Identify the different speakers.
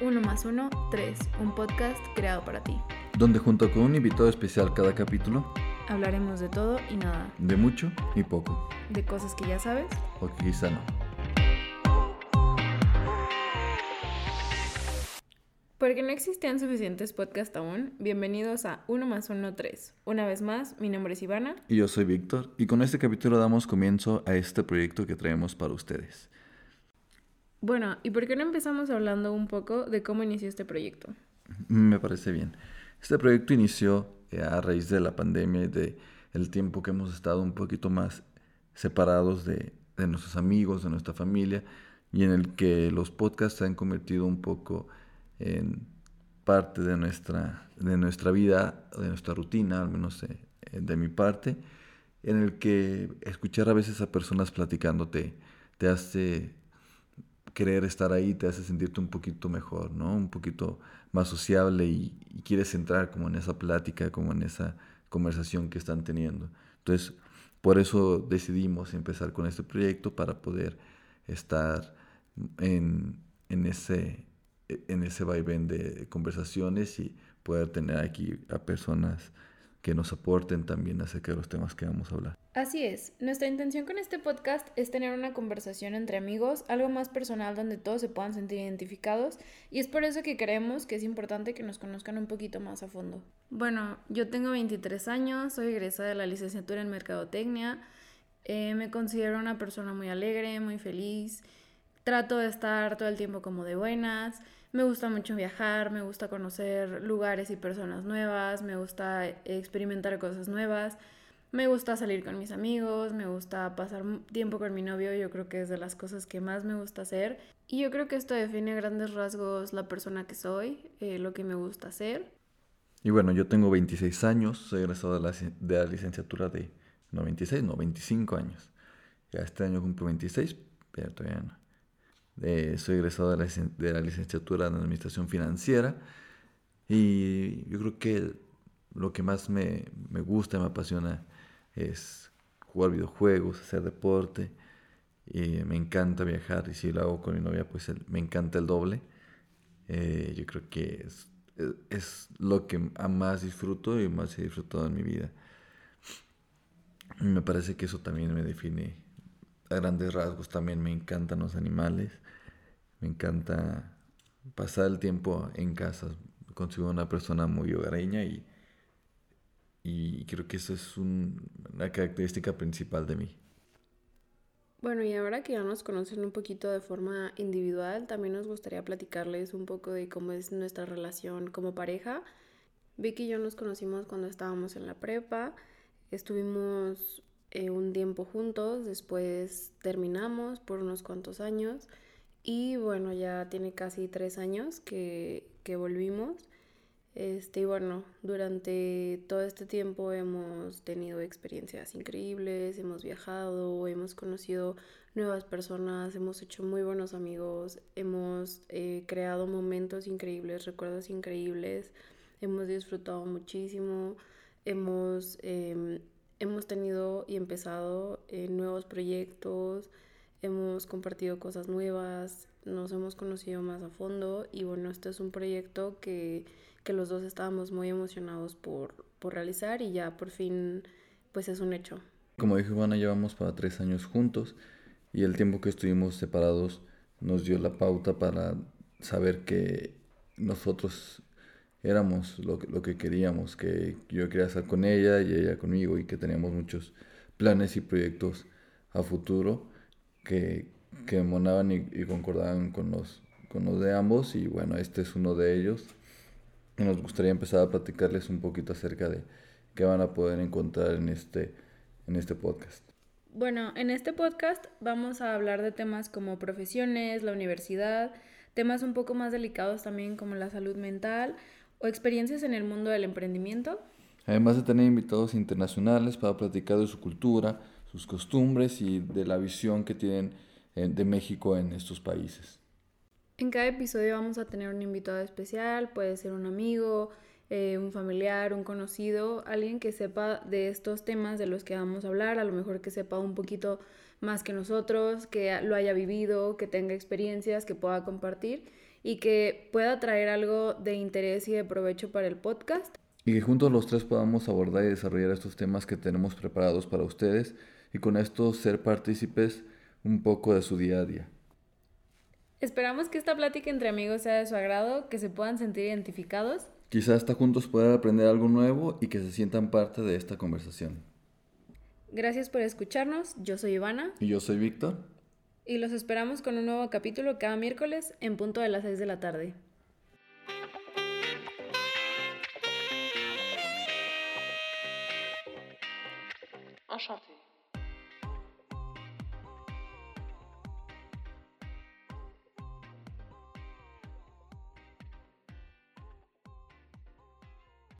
Speaker 1: Uno más uno, tres, un podcast creado para ti.
Speaker 2: Donde junto con un invitado especial cada capítulo,
Speaker 1: Hablaremos de todo y nada,
Speaker 2: de mucho y poco,
Speaker 1: de cosas que ya sabes.
Speaker 2: o que quizá no.
Speaker 1: Porque no existían suficientes podcasts aún, bienvenidos a Uno más uno, tres. Una vez más, mi nombre es Ivana.
Speaker 2: Y yo soy Víctor, y con este capítulo damos comienzo a este proyecto que traemos para ustedes.
Speaker 1: Bueno, ¿y por qué no empezamos hablando un poco de cómo inició este proyecto?
Speaker 2: Me parece bien. Este proyecto inició eh, a raíz de la pandemia y de el tiempo que hemos estado un poquito más separados de, de nuestros amigos, de nuestra familia, y en el que los podcasts se han convertido un poco en parte de nuestra, de nuestra vida, de nuestra rutina, al menos eh, eh, de mi parte, en el que escuchar a veces a personas platicándote te hace querer estar ahí, te hace sentirte un poquito mejor, ¿no? Un poquito más sociable y, y quieres entrar como en esa plática, como en esa conversación que están teniendo. Entonces, por eso decidimos empezar con este proyecto para poder estar en, ese, en ese vaivén de conversaciones y poder tener aquí a personas que nos aporten también acerca de los temas que vamos a hablar.
Speaker 1: Así es, nuestra intención con este podcast es tener una conversación entre amigos, algo más personal donde todos se puedan sentir identificados y es por eso que creemos que es importante que nos conozcan un poquito más a fondo. Bueno, yo tengo 23 años, soy egresada de la licenciatura en Mercadotecnia, eh, me considero una persona muy alegre, muy feliz, trato de estar todo el tiempo como de buenas, me gusta mucho viajar, me gusta conocer lugares y personas nuevas, me gusta experimentar cosas nuevas. Me gusta salir con mis amigos, me gusta pasar tiempo con mi novio, yo creo que es de las cosas que más me gusta hacer. Y yo creo que esto define a grandes rasgos la persona que soy, eh, lo que me gusta hacer.
Speaker 2: Y bueno, yo tengo 26 años, soy egresado de la, de la licenciatura de, no 26, no 25 años. Ya este año cumplo 26, pero todavía no. Eh, soy egresado de la, licenciatura en Administración Financiera y yo creo que lo que más me, me gusta, me apasiona es jugar videojuegos, hacer deporte. Y me encanta viajar y si lo hago con mi novia, pues me encanta el doble. Eh, yo creo que es, es, lo que más disfruto y más he disfrutado en mi vida. Me parece que eso también me define a grandes rasgos. También me encantan los animales. Me encanta pasar el tiempo en casa. Consigo una persona muy hogareña y, y creo que eso es un, una característica principal de mí.
Speaker 1: Bueno, y ahora que ya nos conocen un poquito de forma individual, también nos gustaría platicarles un poco de cómo es nuestra relación como pareja. Vicky y yo nos conocimos cuando estábamos en la prepa, estuvimos eh, un tiempo juntos, después terminamos por unos cuantos años y bueno, ya tiene casi tres años que, que volvimos. Este, y bueno, durante todo este tiempo hemos tenido experiencias increíbles, hemos viajado, hemos conocido nuevas personas, hemos hecho muy buenos amigos, hemos eh, creado momentos increíbles, recuerdos increíbles, hemos disfrutado muchísimo, hemos, eh, hemos tenido y empezado eh, nuevos proyectos, hemos compartido cosas nuevas, nos hemos conocido más a fondo y bueno, este es un proyecto que que los dos estábamos muy emocionados por, por realizar y ya por fin pues es un hecho.
Speaker 2: Como dijo Ivana, llevamos para tres años juntos y el tiempo que estuvimos separados nos dio la pauta para saber que nosotros éramos lo, lo que queríamos, que yo quería estar con ella y ella conmigo y que teníamos muchos planes y proyectos a futuro que, que monaban y, y concordaban con los, con los de ambos y bueno, este es uno de ellos nos gustaría empezar a platicarles un poquito acerca de qué van a poder encontrar en este, en este podcast.
Speaker 1: Bueno, en este podcast vamos a hablar de temas como profesiones, la universidad, temas un poco más delicados también como la salud mental o experiencias en el mundo del emprendimiento.
Speaker 2: Además de tener invitados internacionales para platicar de su cultura, sus costumbres y de la visión que tienen de México en estos países.
Speaker 1: En cada episodio vamos a tener un invitado especial, puede ser un amigo, eh, un familiar, un conocido, alguien que sepa de estos temas de los que vamos a hablar, a lo mejor que sepa un poquito más que nosotros, que lo haya vivido, que tenga experiencias, que pueda compartir. Y que pueda traer algo de interés y de provecho para el podcast.
Speaker 2: Y que juntos los tres podamos abordar y desarrollar estos temas que tenemos preparados para ustedes y con esto ser partícipes un poco de su día a día.
Speaker 1: Esperamos que esta plática entre amigos sea de su agrado, que se puedan sentir identificados.
Speaker 2: Quizás hasta juntos puedan aprender algo nuevo y que se sientan parte de esta conversación.
Speaker 1: Gracias por escucharnos, yo soy Ivana.
Speaker 2: Y yo soy Víctor.
Speaker 1: Y los esperamos con un nuevo capítulo cada miércoles en punto de las 6 de la tarde.